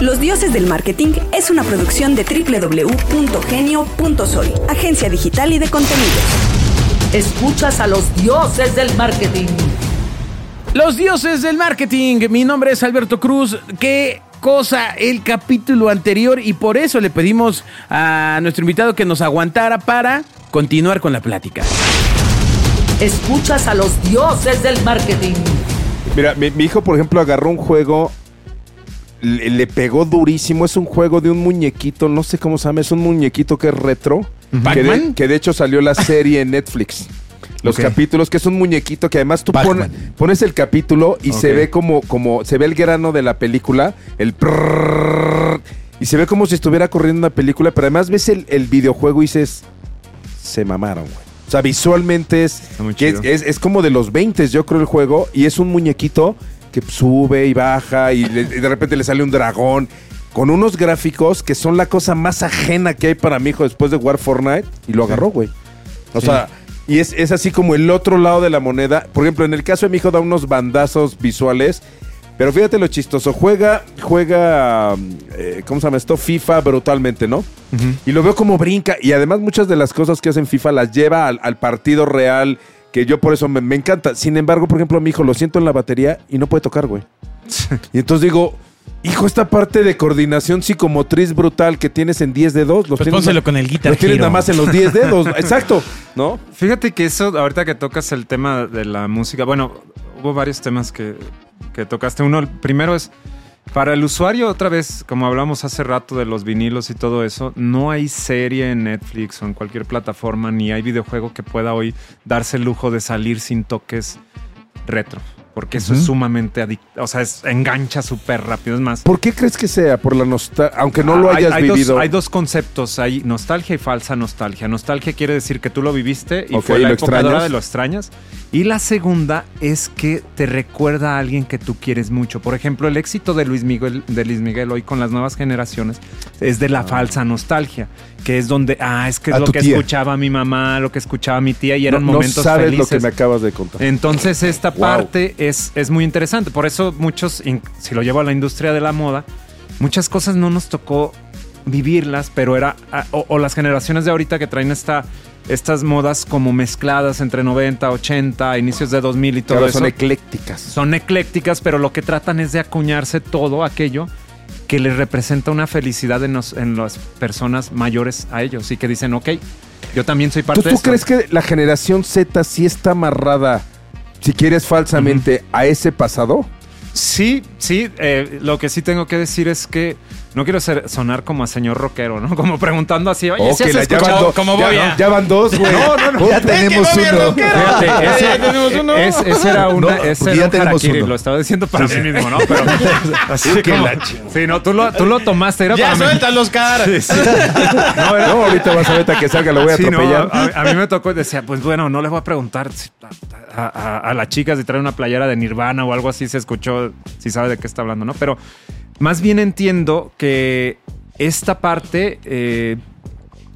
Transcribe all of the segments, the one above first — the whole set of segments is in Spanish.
Los Dioses del Marketing es una producción de www.genio.sol, agencia digital y de contenidos. Escuchas a los dioses del marketing. Los dioses del marketing. Mi nombre es Alberto Cruz. Qué cosa el capítulo anterior y por eso le pedimos a nuestro invitado que nos aguantara para continuar con la plática. Escuchas a los dioses del marketing. Mira, mi, mi hijo, por ejemplo, agarró un juego, le, le pegó durísimo. Es un juego de un muñequito, no sé cómo se llama, es un muñequito que es retro. Que de, que de hecho salió la serie en Netflix. Los capítulos, que es un muñequito que además tú pon- pones el capítulo y se ve como, como, se ve el grano de la película, el prrrr, y se ve como si estuviera corriendo una película, pero además ves el, el videojuego y dices, se mamaron, güey. O sea, visualmente es, es, es- es como de los 20, yo creo, el juego, y es un muñequito que sube y baja y, le- y de repente le sale un dragón. Con unos gráficos que son la cosa más ajena que hay para mi hijo después de jugar Fortnite. Y lo agarró, güey. O Sí. sea, y es, es así como el otro lado de la moneda. Por ejemplo, en el caso de mi hijo da unos bandazos visuales. Pero fíjate lo chistoso. Juega, juega, eh, ¿cómo se llama esto? FIFA brutalmente, ¿no? Y lo veo como brinca. Y además muchas de las cosas que hacen FIFA las lleva al, al partido real. Que yo por eso me, me encanta. Sin embargo, por ejemplo, mi hijo lo siento en la batería y no puede tocar, güey. y entonces digo, hijo, esta parte de coordinación psicomotriz brutal que tienes en 10 dedos, los Pues tienes, pónselo con el Guitar los tienes nada más en los 10 dedos. Exacto, ¿no? Fíjate que eso, ahorita que tocas el tema de la música, bueno, hubo varios temas que, que tocaste. Uno, el primero es, para el usuario, otra vez, como hablamos hace rato de los vinilos y todo eso, no hay serie en Netflix o en cualquier plataforma, ni hay videojuego que pueda hoy darse el lujo de salir sin toques retro. Porque eso es sumamente adicto, o sea, es, engancha súper rápido. Es más, ¿Por qué crees que sea? Por la nostalgia, aunque no lo Ah, hay- hayas hay vivido. Dos, hay dos conceptos, hay nostalgia y falsa nostalgia. Nostalgia quiere decir que tú lo viviste y Ok, fue ¿y la lo época extrañas? dorada de lo extrañas. Y la segunda es que te recuerda a alguien que tú quieres mucho. Por ejemplo, el éxito de Luis Miguel, de Luis Miguel hoy con las nuevas generaciones es de la falsa nostalgia, que es donde, ah, es que es A lo que tía. escuchaba mi mamá, lo que escuchaba mi tía y eran no, no momentos sabes felices. lo que me acabas de contar. Entonces esta Wow. parte es, es muy interesante. Por eso muchos, si lo llevo a la industria de la moda, muchas cosas no nos tocó vivirlas, pero era, o, o las generaciones de ahorita que traen esta, estas modas como mezcladas entre 90, 80, inicios de 2000 y todo Claro, eso. son eclécticas. son eclécticas, pero lo que tratan es de acuñarse todo aquello que les representa una felicidad en, los- en las personas mayores a ellos y que dicen, ok, yo también soy parte ¿Tú, de tú esto. crees que la generación Z sí está amarrada, si quieres falsamente, a ese pasado? Sí, sí, eh, lo que sí tengo que decir es que no quiero ser, sonar como a señor rockero, ¿no? Como preguntando así, oye, ¿sí has la- escuchado dos- cómo ya- voy a...? Ya van dos, güey. No, no, no. Ya tenemos uno. Fíjate, ese, ya tenemos uno. es- ese era una, No, ese porque era ya un harakiri, uno. lo estaba diciendo para mí mismo, ¿no? Pero así que como- sí, no, tú lo, tú lo tomaste, era Ya para mí. suéltalos, cara. No, era- No, ahorita vas a ver que salga, lo voy a Sí, no, atropellar. a, a mí me tocó y decía, pues bueno, no le voy a preguntar si- a, a- a la chica si trae una playera de Nirvana o algo así, se escuchó, si sabe de qué está hablando, ¿no? Pero más bien entiendo que esta parte eh,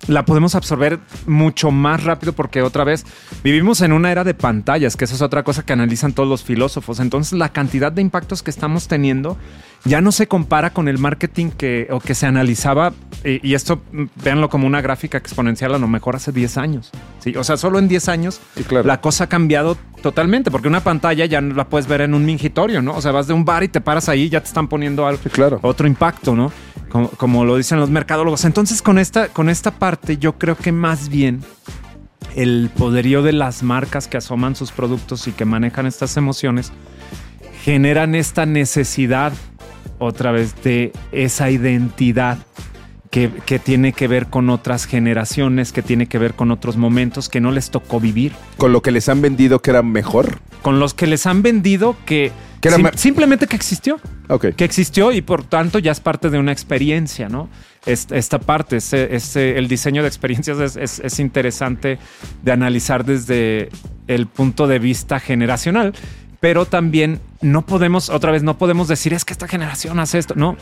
la podemos absorber mucho más rápido porque otra vez vivimos en una era de pantallas, que eso es otra cosa que analizan todos los filósofos. Entonces la cantidad de impactos que estamos teniendo ya no se compara con el marketing que, o que se analizaba, y esto mm, véanlo como una gráfica exponencial a lo mejor hace 10 años. ¿sí? O sea, solo en 10 años Sí, claro. la cosa ha cambiado totalmente, porque una pantalla ya no la puedes ver en un mingitorio, ¿no? O sea, vas de un bar y te paras ahí y ya te están poniendo algo Sí, claro. otro impacto, ¿no? Como, como lo dicen los mercadólogos. Entonces, con esta, con esta parte, yo creo que más bien el poderío de las marcas que asoman sus productos y que manejan estas emociones generan esta necesidad otra vez de esa identidad que, que tiene que ver con otras generaciones, que tiene que ver con otros momentos que no les tocó vivir, Con lo que les han vendido que era mejor. con los que les han vendido que, Que era sim- ma- simplemente que existió Ok. que existió y por tanto ya es parte de una experiencia, ¿no? Es- Esta parte, ese- ese- el diseño de experiencias es, es- es interesante de analizar desde el punto de vista generacional, pero también no podemos, otra vez, no podemos decir es que esta generación hace esto, ¿no?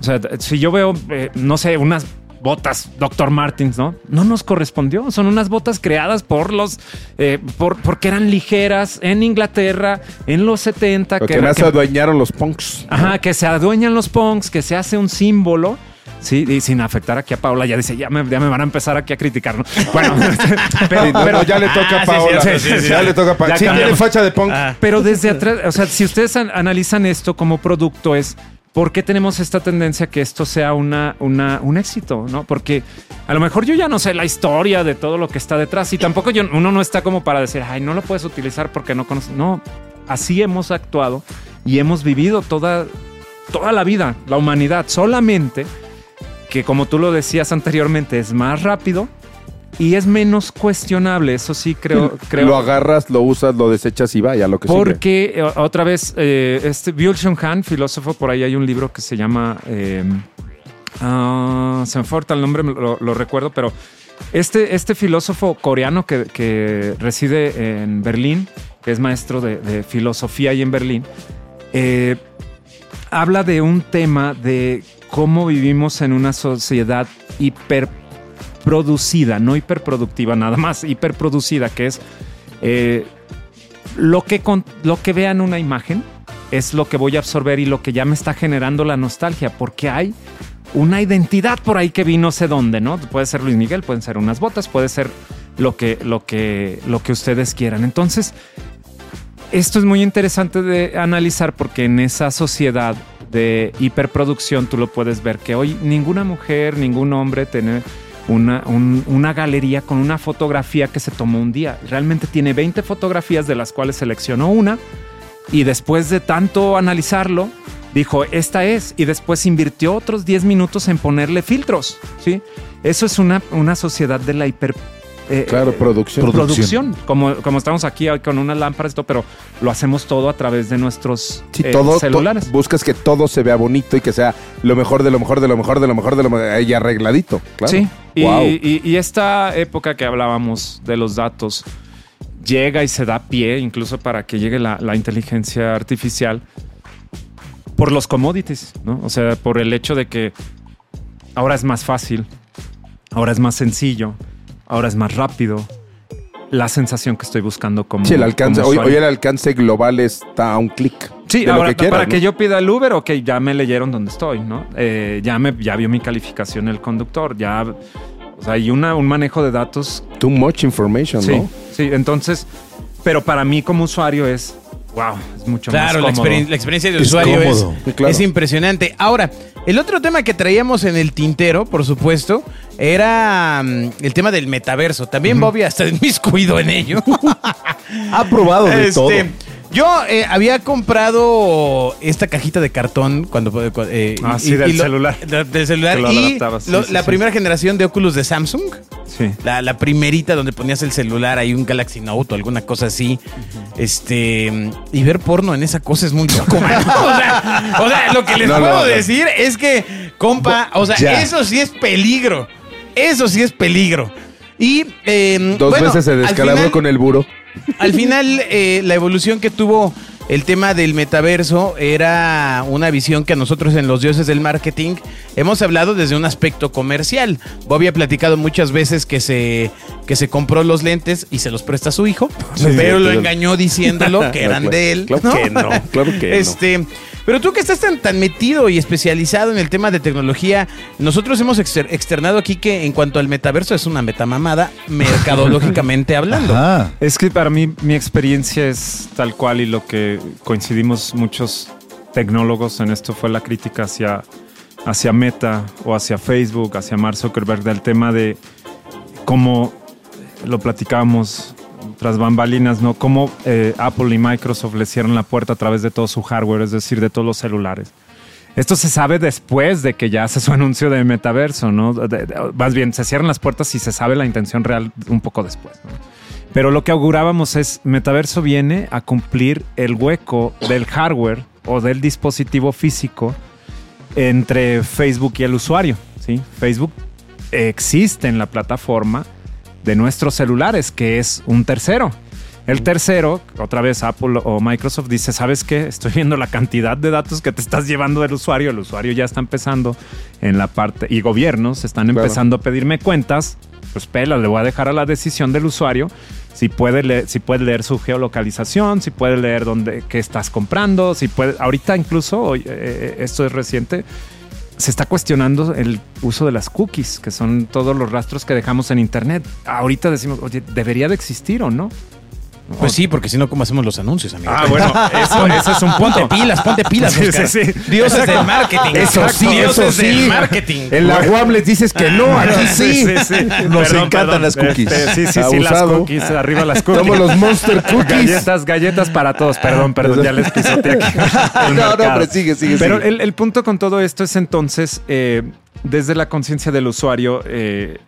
O sea, si yo veo, eh, no sé, unas botas Dr. Martins, ¿no? No nos correspondió. Son unas botas creadas por los, eh, por, porque eran ligeras en Inglaterra en los 70. Lo que, más se adueñaron los punks. Ajá, que se adueñan los punks, que se hace un símbolo. Sí, y sin afectar aquí a Paula, ya dice, ya me, ya me van a empezar aquí a criticar, ¿no? Bueno, pero, Sí, no, no, ya le toca Ah, a sí, Paola. sí, sí, sí, ya sí. le toca a Paola. Sí, tiene facha de punk. Ah. pero desde atrás, o sea, si ustedes an- analizan esto como producto es ¿por qué tenemos esta tendencia que esto sea una, una, un éxito? ¿no? Porque a lo mejor yo ya no sé la historia de todo lo que está detrás y tampoco yo, uno no está como para decir, ay, no lo puedes utilizar porque no conoces. No, así hemos actuado y hemos vivido toda, toda la vida, la humanidad, solamente que como tú lo decías anteriormente, es más rápido y es menos cuestionable. Eso sí creo. creo Lo agarras, lo usas, lo desechas y vaya, lo que sigue. porque eh, otra vez, eh, este Byul Shung Han, filósofo, por ahí hay un libro que se llama. eh, ah, se me falta el nombre, lo, lo recuerdo, pero este, este filósofo coreano que, que reside en Berlín, que es maestro de, de filosofía ahí en Berlín, eh, habla de un tema de cómo vivimos en una sociedad no hiperproductiva, nada más, hiperproducida, que es eh, lo, que con- lo que vean una imagen es lo que voy a absorber y lo que ya me está generando la nostalgia, porque hay una identidad por ahí que vi no sé dónde, ¿no? Puede ser Luis Miguel, pueden ser unas botas, puede ser lo que, lo que, lo que ustedes quieran. Entonces, esto es muy interesante de analizar porque en esa sociedad de hiperproducción tú lo puedes ver que hoy ninguna mujer, ningún hombre tiene una, un- una galería con una fotografía que se tomó un día. Realmente tiene 20 fotografías de las cuales seleccionó una y después de tanto analizarlo, dijo, esta es, y después invirtió otros 10 minutos en ponerle filtros, ¿sí? Eso es una, una sociedad de la hiper... eh, Claro, eh, producción. producción, como, como estamos aquí hoy con unas lámparas y todo, pero lo hacemos todo a través de nuestros Sí, eh, todo, celulares. to- buscas que todo se vea bonito y que sea lo mejor de lo mejor de lo mejor de lo mejor de lo mejor y arregladito. Claro. Sí, y- y esta época que hablábamos de los datos llega y se da pie incluso para que llegue la, la inteligencia artificial por los commodities, ¿no? O sea, por el hecho de que ahora es más fácil, ahora es más sencillo, ahora es más rápido. La sensación que estoy buscando como. Sí, el alcance, hoy, hoy el alcance global está a un clic. Sí, de lo ahora que quieras, para ¿no? que yo pida el Uber, ok, ya me leyeron dónde estoy, ¿no? Eh, ya me ya vio mi calificación el conductor, ya, o sea, hay una, un manejo de datos. Too much information, Sí, ¿no? sí, entonces, pero para mí como usuario es, wow, es mucho Claro, la, más cómodo. experien- la experiencia de Es usuario es, claro. es impresionante. Ahora, el otro tema que traíamos en el tintero, por supuesto, era mm, el tema del metaverso. También Bobby hasta inmiscuido en ello. Ha probado de Este, todo. Yo eh, había comprado esta cajita de cartón cuando... eh, Ah, sí, del celular. de- del celular. Lo y adaptabas, sí, lo- sí, la sí. primera generación de Oculus de Samsung. Sí. La, la primerita donde ponías el celular, ahí un Galaxy Note o alguna cosa así. Este. Y ver porno en esa cosa es muy loco, man. O sea, o sea, lo que les No, puedo no, no. decir es que, compa, o sea, Ya. eso sí es peligro. Eso sí es peligro. Y. eh, Dos bueno, veces se al descalabró final- con el buro. al final, eh, la evolución que tuvo el tema del metaverso era una visión que a nosotros en los dioses del marketing hemos hablado desde un aspecto comercial. Bobby ha platicado muchas veces que se, que se compró los lentes y se los presta a su hijo, pero lo claro. engañó diciéndolo que eran de él. Claro que no, claro que no. Pero tú que estás tan, tan metido y especializado en el tema de tecnología, nosotros hemos exter- externado aquí que en cuanto al metaverso es una metamamada, mercadológicamente hablando. Ajá. Es que para mí mi experiencia es tal cual y lo que coincidimos muchos tecnólogos en esto fue la crítica hacia, hacia Meta o hacia Facebook, hacia Mark Zuckerberg del tema de cómo lo platicábamos tras bambalinas, ¿no? Cómo eh, Apple y Microsoft le cierran la puerta a través de todo su hardware, es decir, de todos los celulares. Esto se sabe después de que ya hace su anuncio de metaverso, ¿no? De- más bien, se cierran las puertas y se sabe la intención real un poco después, ¿no? Pero lo que augurábamos es, metaverso viene a cumplir el hueco del hardware o del dispositivo físico entre Facebook y el usuario, ¿sí? Facebook existe en la plataforma de nuestros celulares, que es un tercero. El tercero, otra vez Apple o Microsoft dice, ¿sabes qué? Estoy viendo la cantidad de datos que te estás llevando del usuario. El usuario ya está empezando en la parte, y gobiernos están Claro. empezando a pedirme cuentas. Pues pela, le voy a dejar a la decisión del usuario si puede leer, si puede leer su geolocalización, si puede leer dónde, qué estás comprando, si puede. Ahorita incluso, hoy, eh, esto es reciente, se está cuestionando el uso de las cookies, que son todos los rastros que dejamos en Internet. Ahorita decimos, oye, ¿debería de existir o no? Pues sí, porque si no, ¿cómo hacemos los anuncios, amigo? Ah, bueno, eso, eso es un punto. Ponte pilas, ponte pilas, Sí, sí, sí. Dioses Exacto. del marketing. Eso sí, Dioses eso sí. del marketing. En la UAM les dices que no, aquí sí. Nos encantan las cookies. Este, sí, sí, sí, las cookies, arriba las cookies. Somos los Monster Cookies. Galletas, galletas para todos. Perdón, perdón, ya les pisoteé aquí. No, no, pero sigue, sigue, Pero sigue. El, el punto con todo esto es entonces, eh, desde la conciencia del usuario, eh,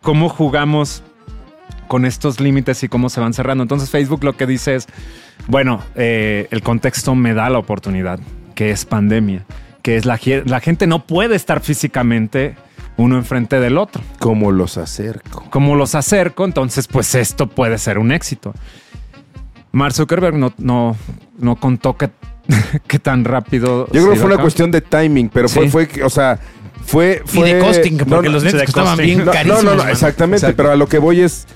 cómo jugamos con estos límites y cómo se van cerrando. Entonces Facebook lo que dice es, bueno, eh, el contexto me da la oportunidad, que es pandemia, que es la, ge- la gente no puede estar físicamente uno enfrente del otro. Como los acerco. Como los acerco, entonces pues esto puede ser un éxito. Mark Zuckerberg no, no, no contó que, que tan rápido. Yo creo que fue a una cuestión de timing, pero fue, Sí. fue, o sea, fue, Y fue de costing, porque no, no, los lentes costaban bien no, no, carísimos. no, no, mano. exactamente, Exacto. pero a lo que voy es,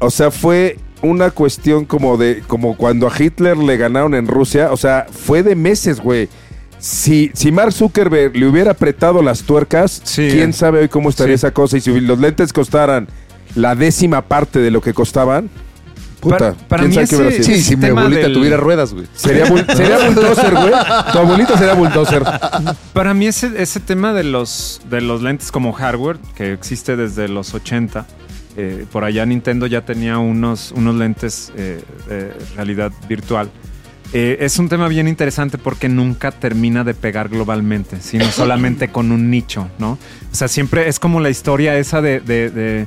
o sea, fue una cuestión como de, como cuando a Hitler le ganaron en Rusia, o sea, fue de meses, güey. Si, si Mark Zuckerberg le hubiera apretado las tuercas, Sí. quién sabe hoy cómo estaría Sí. esa cosa. Y si los lentes costaran la décima parte de lo que costaban, puta, Para- para quién mí ese-. Sí, si mi tema abuelita del- tuviera ruedas, güey. Sería, bull- sería bulldozer, güey. Tu abuelito sería bulldozer. Para mí ese, ese tema de los, de los lentes como hardware, que existe desde los 80, eh, por allá Nintendo ya tenía unos, unos lentes eh, de realidad virtual. Eh, es un tema bien interesante porque nunca termina de pegar globalmente, sino solamente con un nicho, ¿no? O sea, siempre es como la historia esa de... de- de-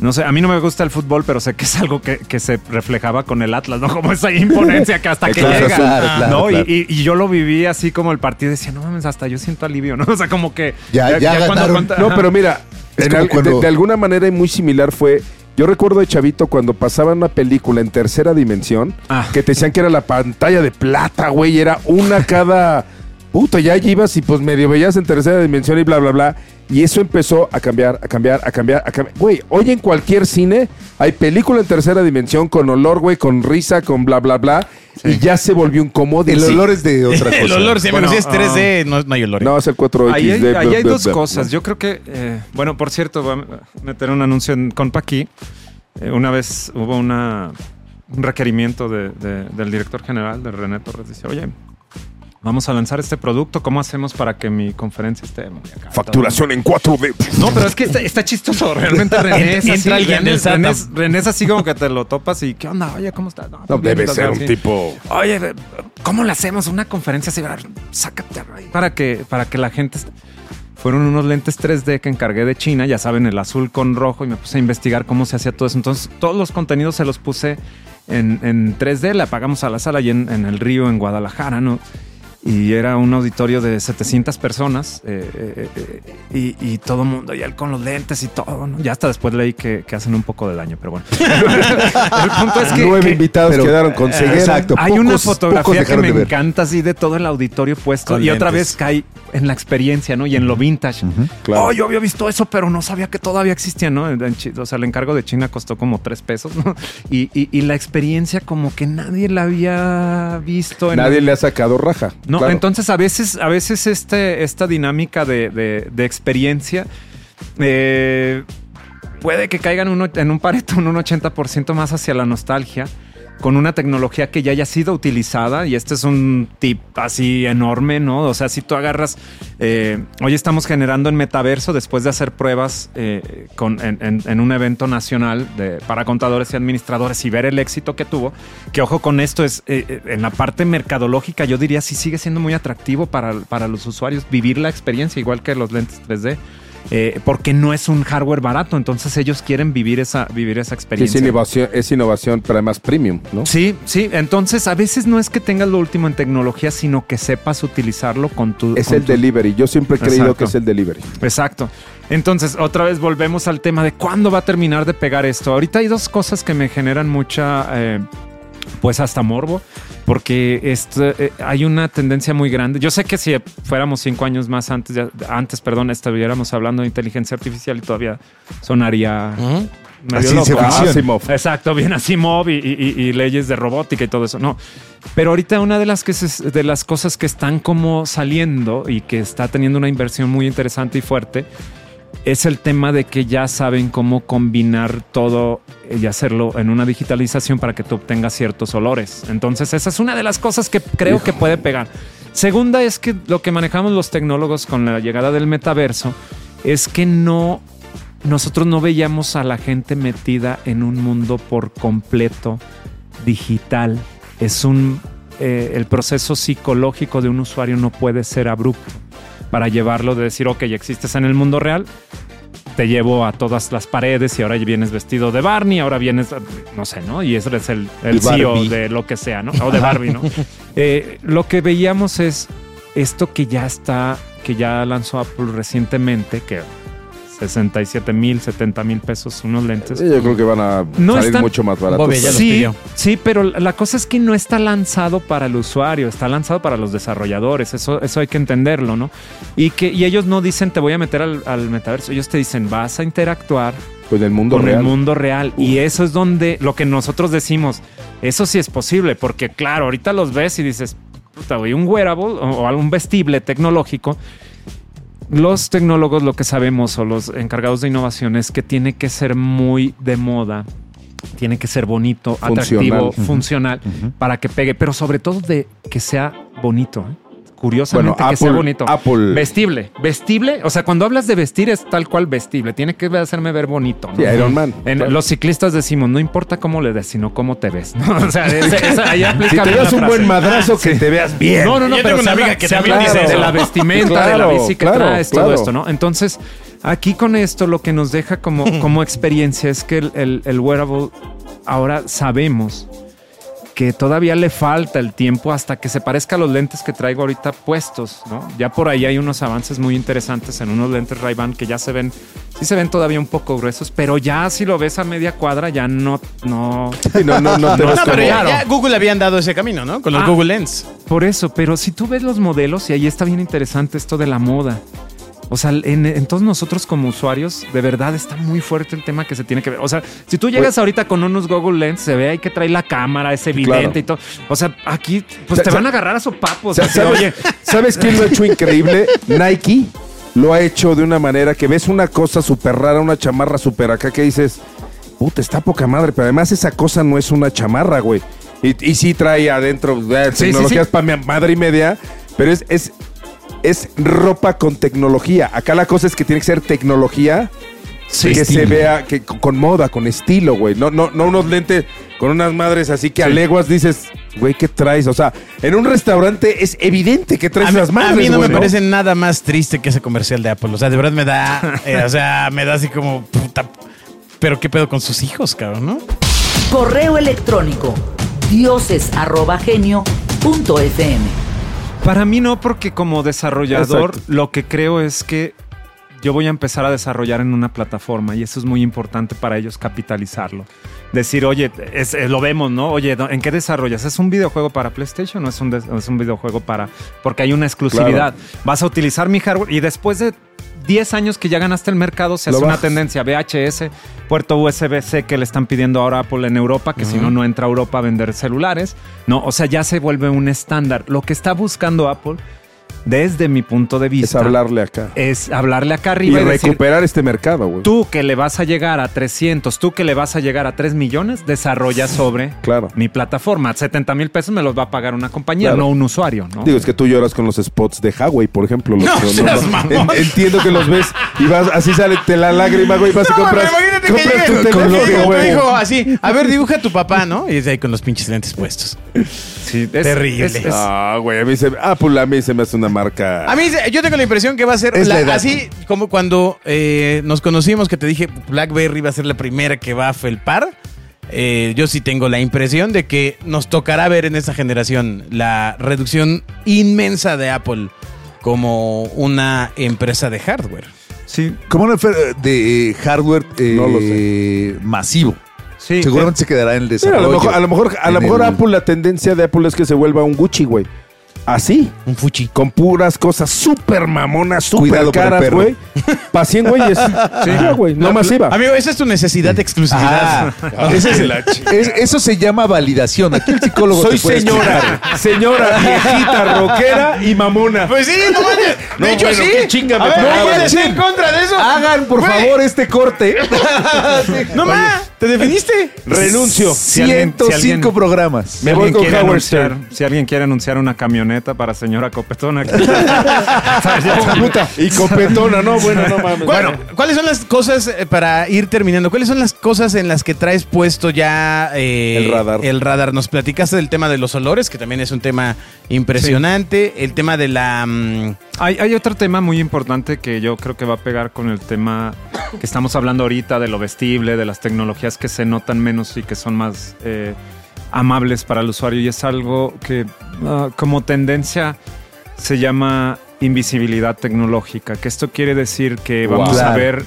no sé, a mí no me gusta el fútbol, pero sé que es algo que, que se reflejaba con el Atlas, ¿no? Como esa imponencia que hasta que Claro, llega. claro, claro, ¿no? Y- claro. Y, y yo lo viví así como el partido decía, no mames, hasta yo siento alivio, ¿no? O sea, como que. Ya- ya ganaron. conta- No, ajá. pero mira, Es en como al- cuando- de, de alguna manera y muy similar fue. Yo recuerdo de Chavito cuando pasaban una película en tercera dimensión Ah. que te decían que era la pantalla de plata, güey, y era una cada. Puta, ya ibas y pues medio veías en tercera dimensión y bla, bla, bla. Y eso empezó a cambiar, a cambiar, a cambiar, a cambiar. Güey, hoy en cualquier cine hay película en tercera dimensión con olor, güey, con risa, con bla, bla, bla. Y ya se volvió un commodity. El olor es de otra cosa. El olor, sí, Bueno, pero si es ah. 3D, no, no hay olor. No, es el 4X. Ahí hay, de- ahí hay bla, dos cosas. Yo creo que, eh, bueno, por cierto, voy a meter un anuncio en Compa aquí. Eh, una vez hubo una, un requerimiento de- de- del director general, de René Torres. Dice, oye, vamos a lanzar este producto. ¿Cómo hacemos para que mi conferencia esté muy acá? Facturación en 4D. No, pero es que está, está chistoso. Realmente René es Entra así. alguien René. René es- René es así como que te lo topas y ¿qué onda? Oye, ¿cómo estás? No, No, bien, debe ser un así. tipo. Oye, ¿cómo le hacemos una conferencia así? Sácate ahí. para que para que la gente est- fueron unos lentes 3D que encargué de China, ya saben, el azul con rojo y me puse a investigar cómo se hacía todo eso. Entonces, todos los contenidos se los puse en, en 3D, le apagamos a la sala y en, en el río en Guadalajara, ¿no? Y era un auditorio de 700 personas eh, eh, eh, y, y todo el mundo, y él con los lentes y todo, ¿no? Ya hasta después leí que, que hacen un poco de daño, pero bueno. el punto es que... Nueve que- invitados pero- quedaron con ceguera. Exacto. hay una pocos- pocos fotografía que me encanta así de todo el auditorio puesto Con y otra vez cae en la experiencia, ¿no? Y en lo vintage. Claro. Oh, yo había visto eso, pero no sabía que todavía existía, ¿no? O sea, el encargo de China costó como tres pesos, ¿no? Y, y- y la experiencia como que nadie la había visto. En Nadie le ha sacado raja. no, claro. entonces a veces, a veces este, esta dinámica de, de- de experiencia eh, puede que caigan uno- en un pareto en un 80% más hacia la nostalgia con una tecnología que ya haya sido utilizada y este es un tip así enorme, ¿no? O sea, si tú agarras, eh, hoy estamos generando en metaverso después de hacer pruebas eh, en un evento nacional de, para contadores y administradores y ver el éxito que tuvo, que ojo con esto es, eh, eh, en la parte mercadológica yo diría sí sigue siendo muy atractivo para, para los usuarios vivir la experiencia igual que los lentes 3D. Eh, porque no es un hardware barato, entonces ellos quieren vivir esa, vivir esa Sí, experiencia. es innovación, es innovación, pero además premium, ¿no? Sí, sí. Entonces, a veces no es que tengas lo último en tecnología, sino que sepas utilizarlo con tu. Es con el tu- delivery. Yo siempre he creído Exacto. que es el delivery. Exacto. Entonces, otra vez volvemos al tema de cuándo va a terminar de pegar esto. Ahorita hay dos cosas que me generan mucha, eh, pues hasta morbo, porque esto, eh, hay una tendencia muy grande. Yo sé que si fuéramos cinco años más antes, ya- antes, perdón, estuviéramos hablando de inteligencia artificial y todavía sonaría medio ciencia loco. ficción. Asimov. Exacto, bien Asimov y, y- y- y leyes de robótica y todo eso. No, pero ahorita una de las, que se- de las cosas que están como saliendo y que está teniendo una inversión muy interesante y fuerte es el tema de que ya saben cómo combinar todo y hacerlo en una digitalización para que tú obtengas ciertos olores. Entonces, esa es una de las cosas que creo que puede pegar. Segunda es que lo que manejamos los tecnólogos con la llegada del metaverso es que no nosotros no veíamos a la gente metida en un mundo por completo digital. Es un eh, el proceso psicológico de un usuario no puede ser abrupto para llevarlo de decir, ok, existes en el mundo real, te llevo a todas las paredes y ahora vienes vestido de Barney, ahora vienes, no sé, ¿no? Y ese es el, el CEO Barbie. de lo que sea, ¿no? O de Barbie, ¿no? Eh, lo que veíamos es esto que ya está, que ya lanzó Apple recientemente, que 67 mil, 70 mil pesos unos lentes. Yo creo que van a No salir están- mucho más baratos. Bobby, Sí, sí, pero la cosa es que no está lanzado para el usuario, está lanzado para los desarrolladores. Eso, eso hay que entenderlo, ¿no? Y que y ellos no dicen te voy a meter al, al metaverso. Ellos te dicen vas a interactuar Pues el mundo con real. el mundo real. Y eso es donde lo que nosotros decimos, eso sí es posible, porque claro, ahorita los ves y dices, puta, güey, un wearable o, o algún vestible tecnológico. Los tecnólogos lo que sabemos o los encargados de innovación es que tiene que ser muy de moda, tiene que ser bonito, Funcional. atractivo, funcional, para que pegue, pero sobre todo de que sea bonito. ¿eh? Curiosamente, Bueno, que sea bonito. Apple- Vestible, vestible. O sea, cuando hablas de vestir es tal cual vestible. Tiene que hacerme ver bonito. ¿no? Sí, Iron Man. En- Claro. Los ciclistas decimos, no importa cómo le des, sino cómo te ves. ¿no? O sea, ese- esa- ahí aplica Si te das un frase. buen madrazo, que te veas bien. No, no, no, Yo pero tengo una amiga que también habla dice de, la vestimenta, de la bici que claro, traes, todo esto, ¿no? Entonces, aquí con esto lo que nos deja como, como experiencia es que el, el- el wearable ahora sabemos que todavía le falta el tiempo hasta que se parezca a los lentes que traigo ahorita puestos, ¿no? Ya por ahí hay unos avances muy interesantes en unos lentes Ray-Ban que ya se ven, sí se ven todavía un poco gruesos, pero ya si lo ves a media cuadra ya no, no, Sí, no, no, no te No, pero ya, ya Google habían dado ese camino, ¿no? Con los Ah. Google Lens. Por eso, pero si tú ves los modelos, y ahí está bien interesante esto de la moda. O sea, en, en todos nosotros como usuarios, de verdad está muy fuerte el tema que se tiene que ver. O sea, si tú llegas ahorita con unos Google Lens, se ve ahí que trae la cámara, es evidente Claro. y todo. O sea, aquí pues te van a agarrar a sopapos. Así, ¿Sabes, oye, ¿Sabes quién lo ha hecho increíble? Nike lo ha hecho de una manera que ves una cosa súper rara, una chamarra súper acá que dices, puta, está poca madre, pero además esa cosa no es una chamarra, güey. Y, y sí trae adentro eh, Sí, tecnologías sí, sí. para madre y media, pero es, es, es ropa con tecnología. Acá la cosa es que tiene que ser tecnología Sí, que estilo. se vea que, con moda, con estilo, güey. No, no, no unos lentes con unas madres así que a Sí. leguas dices, güey, ¿qué traes? O sea, en un restaurante es evidente que traes A las madres. a mí no güey, me parece nada más triste que ese comercial de Apple. O sea, de verdad me da. eh, o sea, me da así como. Puta, pero qué pedo con sus hijos, cabrón, ¿no? Correo electrónico dioses@genio.fm. Para mí no, porque como desarrollador Exacto. lo que creo es que yo voy a empezar a desarrollar en una plataforma y eso es muy importante para ellos capitalizarlo. Decir, oye, es- es- lo vemos, ¿no? Oye. ¿en qué desarrollas? ¿Es un videojuego para PlayStation o es un, es un videojuego para...? Porque hay una exclusividad. Vas a utilizar mi hardware y después de 10 años que ya ganaste el mercado se hace una tendencia VHS, puerto USB-C que le están pidiendo ahora a Apple en Europa, que si no, no entra a Europa a vender celulares. No, o sea, ya se vuelve un estándar. Lo que está buscando Apple, desde mi punto de Es vista, hablarle acá. es hablarle acá Y arriba y, decir, recuperar este mercado, güey. tú que le vas a llegar a 300, tú que le vas a llegar a 3 millones, desarrolla sobre Claro. mi plataforma. 70 mil pesos me los va a pagar una compañía, Claro. no un usuario, ¿no? Digo, es que tú lloras con los spots de Huawei, por ejemplo. Los- No los- seas los- mamón. en- entiendo que los ves y vas, así sale te la lágrima, güey, vas y compras, imagínate compras que tu llegue con teléfono, hijo así. A ver, dibuja a tu papá, ¿no? Y es ahí con los pinches lentes puestos. Sí, es- Terrible. es- es- Ah, güey, a mí se, Apple a mí se me hace una marca. A mí, yo tengo la impresión que va a ser Es la- la edad. así como cuando eh, nos conocimos, que te dije BlackBerry va a ser la primera que va a felpar. Eh, yo sí tengo la impresión de que nos tocará ver en esta generación la reducción inmensa de Apple como una empresa de hardware. sí, Como una oferta de eh, hardware eh, No lo masivo. Sí, Seguramente se quedará en el Mira, a desarrollo. lo mejor, a lo mejor, a lo mejor el- Apple, la tendencia de Apple es que se vuelva un Gucci, güey. Así. Un fuchi. Con puras cosas súper mamonas, súper caras, güey. Pa' 100 güeyes. Sí, güey. No, masiva. Amigo, esa es tu necesidad de exclusividad. Ah, ese es el- es- eso se llama validación. Aquí el psicólogo Soy te puede señora, explicar. señora, viejita, rockera y mamona. Pues sí, no manches. No, De hecho, bueno, sí. qué chinga A me ver, pegaba. ¿no puedes ir en contra de eso? Hagan, por favor, este corte. No más. ¿Te definiste? Renuncio. Si alguien- si 105 alguien- programas. Me voy con quiere Howard anunciar- Stern. Si alguien quiere anunciar una camioneta para señora Copetona. Puta, Y copetona, no, bueno, no mames. Bueno, ¿cuáles son las cosas eh, para ir terminando? ¿Cuáles son las cosas en las que traes puesto ya eh, El radar. El radar. Nos platicaste del tema de los olores, que también es un tema impresionante. El tema de la. mm, Hay, hay otro tema muy importante que yo creo que va a pegar con el tema que estamos hablando ahorita de lo vestible, de las tecnologías que se notan menos y que son más eh, amables para el usuario. Y es algo que ah, como tendencia se llama invisibilidad tecnológica, que esto quiere decir que Wow. vamos a ver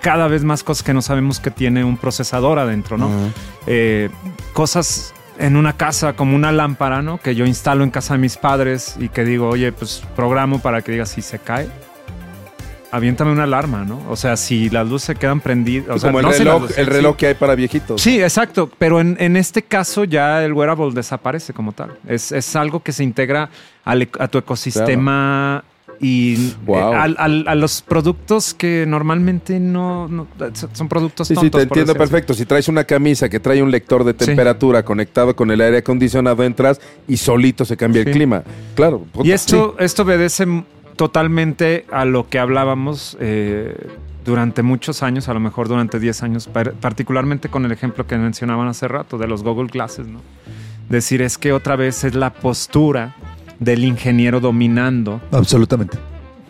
cada vez más cosas que no sabemos que tiene un procesador adentro, ¿no? Eh, cosas en una casa como una lámpara, ¿no? Que yo instalo en casa de mis padres y que digo, oye, pues programo para que diga si se cae. Aviéntame una alarma, ¿no? O sea, si las luces se quedan prendidas. O sea, Como el no reloj, luces- el sí. reloj que hay para viejitos. Sí, exacto. Pero en, en este caso ya el wearable desaparece como tal. Es, es algo que se integra al ec- a tu ecosistema y Wow. eh, al- al- a los productos que normalmente no, no- son productos Sí, sí, tontos. te por entiendo así. perfecto. Si traes una camisa que trae un lector de Sí. temperatura conectado con el aire acondicionado, entras y solito se cambia el Sí. clima. Claro. puta, Y esto, esto obedece totalmente a lo que hablábamos eh, durante muchos años, a lo mejor durante 10 años, par- particularmente con el ejemplo que mencionaban hace rato de los Google Glasses, ¿no? Decir, es que otra vez es la postura del ingeniero dominando Absolutamente.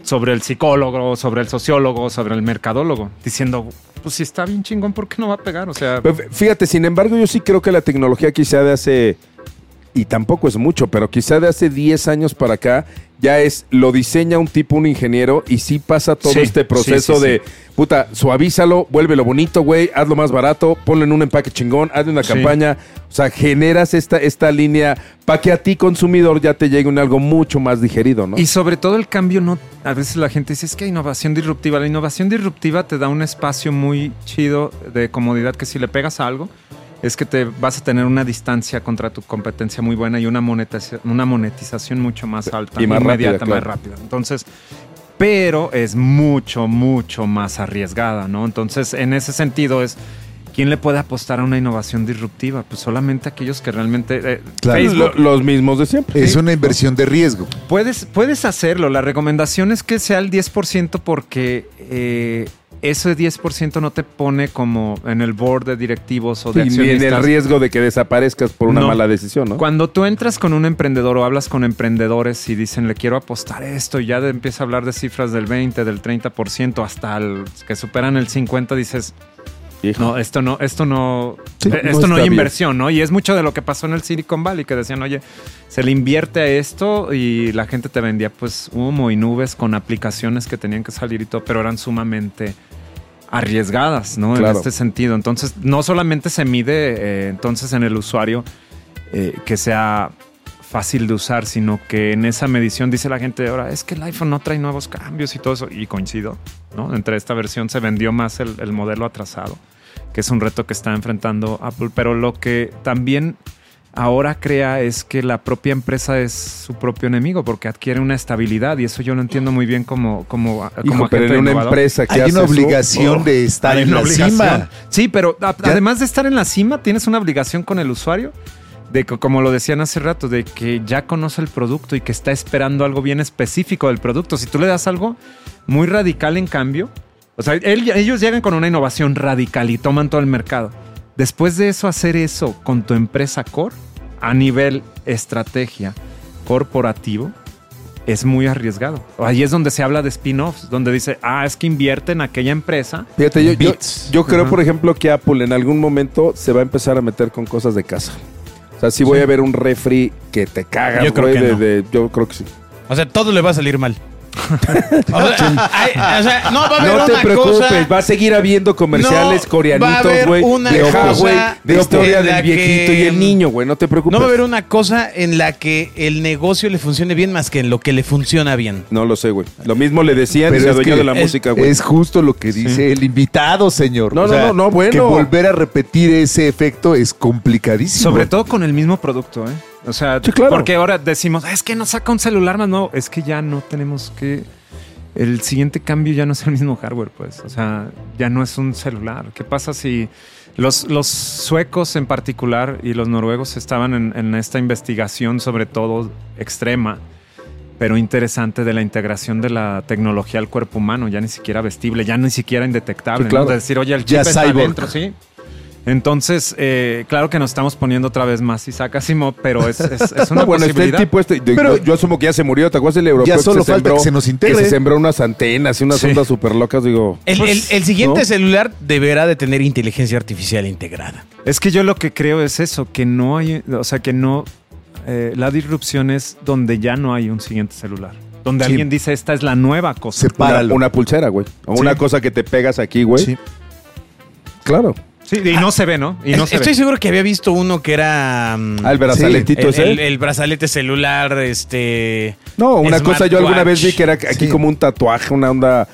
sobre el psicólogo, sobre el sociólogo, sobre el mercadólogo, diciendo, pues si está bien chingón, ¿por qué no va a pegar? O sea, Pero Fíjate, sin embargo, yo sí creo que la tecnología quizá de hace, y tampoco es mucho, pero quizá de hace 10 años para acá, ya es, lo diseña un tipo, un ingeniero, y sí pasa todo Sí, este proceso sí, sí, de, puta, suavízalo, vuélvelo bonito, güey, hazlo más barato, ponlo en un empaque chingón, hazle una campaña, o sea, generas esta, esta línea para que a ti, consumidor, ya te llegue un algo mucho más digerido, ¿no? Y sobre todo el cambio, no, a veces la gente dice, es que innovación disruptiva. La innovación disruptiva te da un espacio muy chido de comodidad que si le pegas a algo, es que te vas a tener una distancia contra tu competencia muy buena y una monetización, una monetización mucho más alta, Y más inmediata, rápida, más rápida. Entonces, pero es mucho, mucho más arriesgada, ¿no? Entonces, en ese sentido es... ¿Quién le puede apostar a una innovación disruptiva? Pues solamente aquellos que realmente... eh, Claro. Facebook, Lo- los mismos de siempre. Es una inversión de riesgo. Puedes, puedes hacerlo. La recomendación es que sea el 10% porque eh, ese 10% no te pone como en el board de directivos o de ni en el riesgo de que desaparezcas por una No. mala decisión, ¿no? Cuando tú entras con un emprendedor o hablas con emprendedores y dicen le quiero apostar esto y ya empieza a hablar de cifras del 20, del 30% hasta el, que superan el 50, dices, Hijo. no, esto no, esto no, Sí, eh, no esto no, hay bien. inversión, ¿no? Y es mucho de lo que pasó en el Silicon Valley, que decían, oye, se le invierte a esto y la gente te vendía pues humo y nubes con aplicaciones que tenían que salir y todo, pero eran sumamente arriesgadas, ¿no? Claro. En este sentido. Entonces, no solamente se mide eh, entonces en el usuario eh, que sea fácil de usar, sino que en esa medición dice la gente ahora, es que el iPhone no trae nuevos cambios y todo eso. Y coincido, ¿no? Entre esta versión se vendió más el, el modelo atrasado, que es un reto que está enfrentando Apple. Pero lo que también ahora crea es que la propia empresa es su propio enemigo porque adquiere una estabilidad y eso yo lo entiendo muy bien como, como, como Hijo, pero agente en una innovador. empresa que Hay hace una obligación oh, de estar Hay en la obligación. cima. Sí, pero a- además de estar en la cima, tienes una obligación con el usuario. De que, como lo decían hace rato, de que ya conoce el producto y que está esperando algo bien específico del producto. Si tú le das algo muy radical en cambio, o sea, él- ellos llegan con una innovación radical y toman todo el mercado. Después de eso, hacer eso con tu empresa core a nivel estrategia corporativo es muy arriesgado. Ahí es donde se habla de spin-offs, donde dice, ah, es que invierte en aquella empresa Fíjate, yo, yo, yo creo, Ajá. por ejemplo, que Apple en algún momento se va a empezar a meter con cosas de casa. O sea, sí voy a ver un refri que te cagas, Yo creo güey, que de- no. de- yo creo que sí. O sea, todo le va a salir mal. O sea, hay- o sea, no va a haber No te una preocupes, cosa- va a seguir habiendo comerciales No coreanitos, güey. una De cosa Huawei, de en historia del viejito que- y el niño, güey. No te preocupes. No va a haber una cosa en la que el negocio le funcione bien más que en lo que le funciona bien. No lo sé, güey. Lo mismo le decían y Pero se es de la música, güey. Es justo lo que dice el invitado, señor. No, no, no, no, bueno. Que volver a repetir ese efecto es complicadísimo. Sobre todo con el mismo producto, ¿eh? O sea, Sí, claro. porque ahora decimos, "Ah, es que nos saca un celular más nuevo. Es que ya no tenemos que. El siguiente cambio ya no es el mismo hardware, pues. O sea, ya no es un celular. ¿Qué pasa si los, los suecos en particular y los noruegos estaban en, en esta investigación, sobre todo extrema, pero interesante, de la integración de la tecnología al cuerpo humano, ya ni siquiera vestible, ya ni siquiera indetectable. Sí, claro. ¿no? De decir, oye, el chip Ya está cyborg. adentro, sí. Entonces, eh, claro que nos estamos poniendo otra vez más Isaac Asimov, pero es, es, es una No, bueno, el tipo este. de- Pero- yo, yo asumo que ya se murió. ¿Te acuerdas del europeo? Ya solo que falta que se nos integre. Que se sembró unas antenas y unas Sí. ondas súper locas. Digo, El, Pues, el- el siguiente ¿no? celular deberá de tener inteligencia artificial integrada. Es que yo lo que creo es eso, que no hay, o sea, que no, eh, la disrupción es donde ya no hay un siguiente celular. Donde Sí. alguien dice, esta es la nueva cosa. una, Sepáralo. una pulsera, güey. O Sí. una cosa que te pegas aquí, güey. Sí. Claro. Sí, y no se ve, ¿no? Y no se Estoy ve. seguro que había visto uno que era... mm, Ah, el brazaletito el, ese. el- el brazalete celular, este... no, una cosa yo alguna vez vi que era aquí Sí. como un tatuaje, una onda.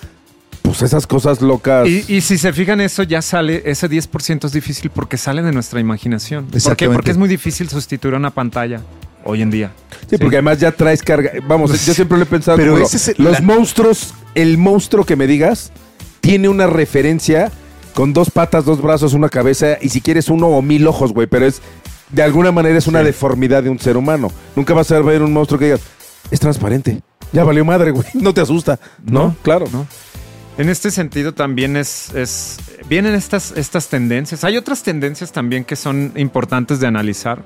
Pues esas cosas locas. Y, y si se fijan eso, ya sale, ese 10% es difícil porque sale de nuestra imaginación. ¿Por qué? Porque es muy difícil sustituir una pantalla hoy en día. Sí, porque además ya traes carga. Vamos, yo siempre lo he pensado. Pero como ese es el- los la- monstruos, el monstruo que me digas, tiene una referencia con dos patas, dos brazos, una cabeza y si quieres uno o mil ojos, güey. Pero es, de alguna manera, es una deformidad de un ser humano. Nunca vas a ver un monstruo que digas, es transparente. Ya valió madre, güey. No te asusta. No, No, claro. no. En este sentido también es, es vienen estas, estas tendencias. Hay otras tendencias también que son importantes de analizar.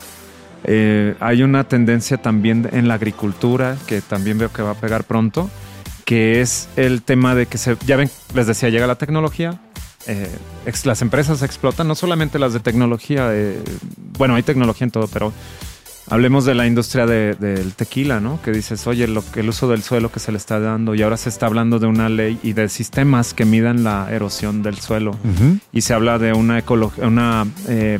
Eh, hay una tendencia también en la agricultura que también veo que va a pegar pronto, que es el tema de que se, ya ven, les decía, llega la tecnología, eh, ex- las empresas explotan, no solamente las de tecnología, eh, bueno, hay tecnología en todo, pero hablemos de la industria de- del tequila, ¿no? Que dices, oye, lo, el uso del suelo que se le está dando y ahora se está hablando de una ley y de sistemas que midan la erosión del suelo y se habla de una ecología, una eh,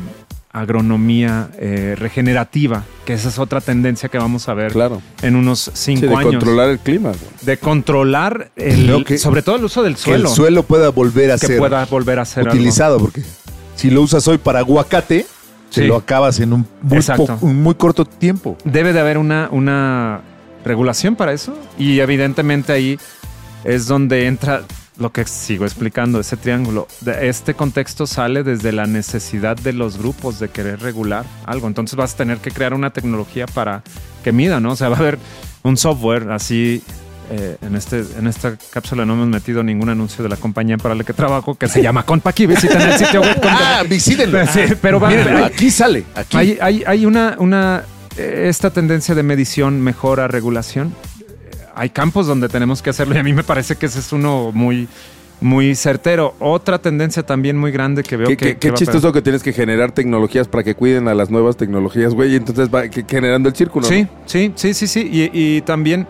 agronomía eh, regenerativa, que esa es otra tendencia que vamos a ver Claro. en unos Sí, cinco de años. controlar el clima, güey. de controlar el, que- sobre todo el uso del Que suelo, el suelo pueda volver a que ser pueda volver a ser algo. utilizado, porque si lo usas hoy para aguacate, Sí. te lo acabas en un muy, un muy corto tiempo. Debe de haber una, una regulación para eso y evidentemente ahí es donde entra lo que sigo explicando, ese triángulo. De este contexto sale desde la necesidad de los grupos de querer regular algo. Entonces vas a tener que crear una tecnología para que mida, ¿no? O sea, va a haber un software así. eh, en, este, en esta cápsula no hemos metido ningún anuncio de la compañía para la que trabajo que se llama Compaqui. Visiten el sitio web. Ah, visítenlo. Sí, pero va- Mírenlo, hay- aquí sale. Aquí. hay, hay, hay una, una esta tendencia de medición, mejora, regulación. Hay campos donde tenemos que hacerlo y a mí me parece que ese es uno muy, muy certero. Otra tendencia también muy grande que veo Qué, que, qué- que qué chistoso que tienes que generar tecnologías para que cuiden a las nuevas tecnologías, güey. Y entonces va generando el círculo. Sí, ¿no? sí, sí, sí, sí. Y, y también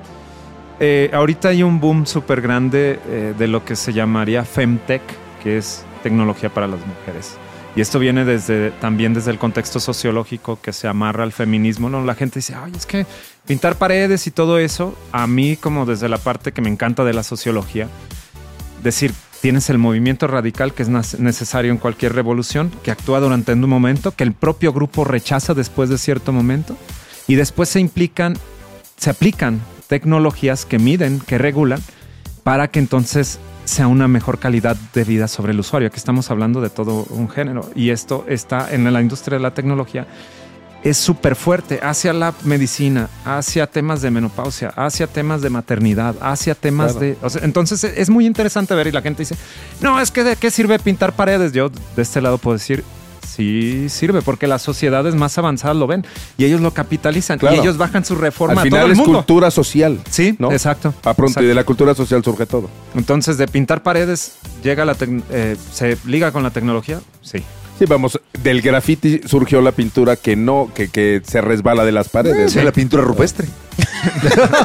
eh, ahorita hay un boom súper grande eh, de lo que se llamaría Femtech, que es tecnología para las mujeres. Y esto viene desde, también desde el contexto sociológico que se amarra al feminismo. ¿no? La gente dice, ay, es que pintar paredes y todo eso, a mí como desde la parte que me encanta de la sociología, decir, tienes el movimiento radical que es necesario en cualquier revolución, que actúa durante un momento, que el propio grupo rechaza después de cierto momento, y después se implican, se aplican tecnologías que miden, que regulan, para que entonces sea una mejor calidad de vida sobre el usuario. Aquí estamos hablando de todo un género, y esto está en la industria de la tecnología es súper fuerte hacia la medicina, hacia temas de menopausia, hacia temas de maternidad, hacia temas Claro. de... o sea, entonces e- es muy interesante ver y la gente dice, no, es que de qué sirve pintar paredes. Yo de este lado puedo decir, sí sirve, porque las sociedades más avanzadas lo ven y ellos lo capitalizan Claro. y ellos bajan su reforma Al a todo final es cultura social. Sí, ¿no? exacto. A pronto, y de la cultura social surge todo. Entonces, de pintar paredes, llega la eh, ¿se liga con la tecnología? Sí. Sí, vamos, del graffiti surgió la pintura que no, que, que se resbala de las paredes. Es ¿no? la pintura rupestre.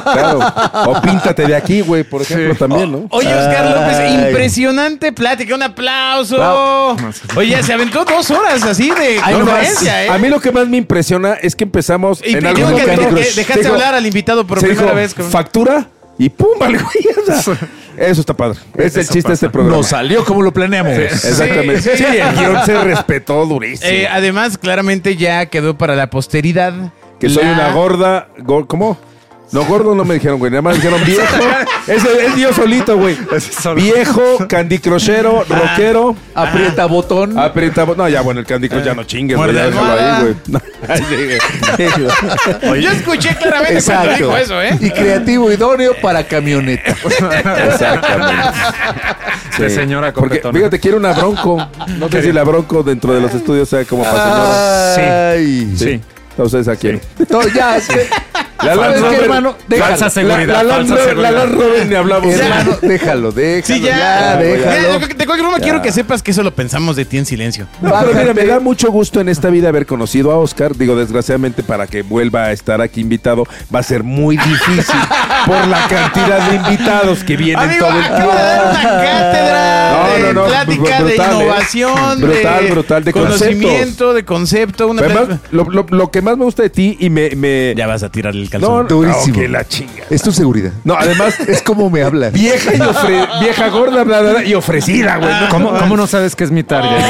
Claro. O píntate de aquí, güey, por ejemplo, también, ¿no? Oye, Oscar López, Ay. impresionante plática, un aplauso. Oye, se aventó dos horas así de Ay, no conferencia, ¿eh? A mí lo que más me impresiona es que empezamos Y en algún momento. que dejaste dijo- hablar al invitado por primera dijo, vez. con- Factura y pum, vale, güey. o sea, eso está padre. Es el chiste de este programa. Nos salió como lo planeamos. Exactamente. Sí, Sí, sí. el guion se respetó durísimo. Eh, además, claramente ya quedó para la posteridad. que soy la- una gorda. go- ¿Cómo? No, gordo no me dijeron, güey. Nada más dijeron viejo. Es, es yo solito, güey. Viejo, candicrochero, rockero. Aprieta botón. Aprieta. No, ya, bueno, el Candy Crush ya no chingues, güey. Ya déjalo ahí, güey. No, sí. Yo escuché claramente cuando Exacto. dijo eso, ¿eh? Y creativo idóneo para camioneta. Exactamente. De señora Porque, fíjate, quiero una bronco. No sé si la bronco dentro de los estudios sea como para Ah. señora. Ay. Sí. Entonces, ¿a quién? No, ya, es que- La Land ¿Sabes qué, Rover- hermano? Déjalo. Falsa seguridad. La, la Land falsa seguridad. la Land Rover ni hablamos. Hermano, déjalo, déjalo. Sí, ya. ya, déjalo. de de cualquier forma, quiero que sepas que eso lo pensamos de ti en silencio. No, pero mira, Bájate. me da mucho gusto en esta vida haber conocido a Oscar. Digo, desgraciadamente, para que vuelva a estar aquí invitado, va a ser muy difícil por la cantidad de invitados que vienen Amigo, todo el dar una tiempo. cátedra No, de no, no, plática brutal, de ¿eh? innovación, Brutal, de brutal, de conocimiento, de concepto. Una Además, lo, lo- lo que más me gusta de ti y me... me Ya vas a tirar el calzón. no, Durísimo. que la chinga. Es tu seguridad. No, además, Es como me hablan. vieja y ofre- vieja gorda, bla, bla, bla, y ofrecida, güey. ¿no? ¿Cómo, cómo no sabes que es mi target?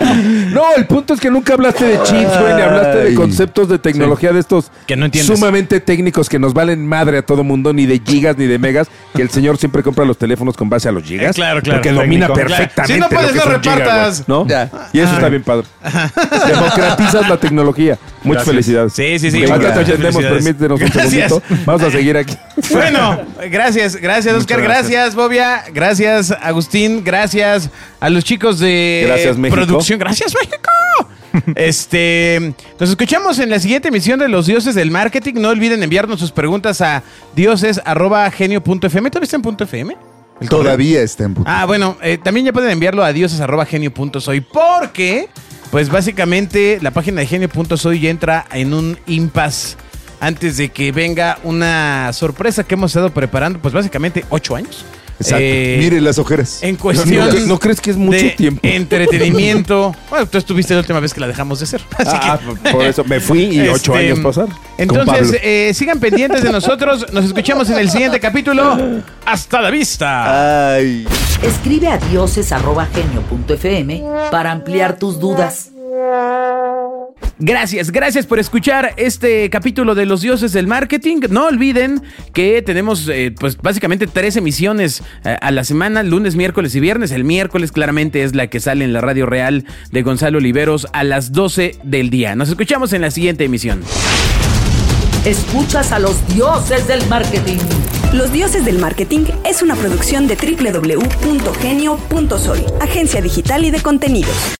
No, el punto es que nunca hablaste de chips, güey, ni hablaste de conceptos de tecnología de estos Que no entiendes. sumamente técnicos que nos valen madre a todo mundo, ni de gigas ni de megas, que el señor siempre compra los teléfonos con base a los gigas. Eh, claro, claro. Porque domina Técnico. perfectamente. Si no puedes, lo que no gigas, repartas. ¿no? Ya. Y eso está bien padre. Democratizas la tecnología. Muchas Gracias. felicidades. Sí, sí, sí. Atendemos, felicidades. permítenos un Gracias. segundito. Vamos a seguir aquí. Bueno, gracias, gracias Oscar, gracias. gracias. Bobia, gracias Agustín, gracias a los chicos de Gracias, México. Gracias México. Este, nos escuchamos en la siguiente emisión de Los Dioses del Marketing. No olviden enviarnos sus preguntas a dioses@genio.fm. ¿Todavía está en punto .fm? Todavía está en puto. Ah, bueno, eh, también ya pueden enviarlo a dioses.genio.soy porque, pues básicamente, la página de genio.soy ya entra en un impasse antes de que venga una sorpresa que hemos estado preparando, pues básicamente ocho años. Exacto. Eh, Mire las ojeras. En cuestión ¿No- no crees que es mucho de tiempo? entretenimiento. Bueno, tú estuviste la última vez que la dejamos de hacer. Así que- Ah, por eso me fui y ocho Este, años pasar. Entonces, eh, sigan pendientes de nosotros. Nos escuchamos en el siguiente capítulo. Hasta la vista. Ay. Escribe a dioses.genio.fm para ampliar tus dudas. Gracias, gracias por escuchar este capítulo de Los Dioses del Marketing. No olviden que tenemos, eh, pues básicamente tres emisiones eh, a la semana, lunes, miércoles y viernes. El miércoles claramente es la que sale en la radio real de Gonzalo Oliveros a las 12 del día. Nos escuchamos en la siguiente emisión. Escuchas a los dioses del marketing. Los Dioses del Marketing es una producción de www.genio.soy, agencia digital y de contenidos.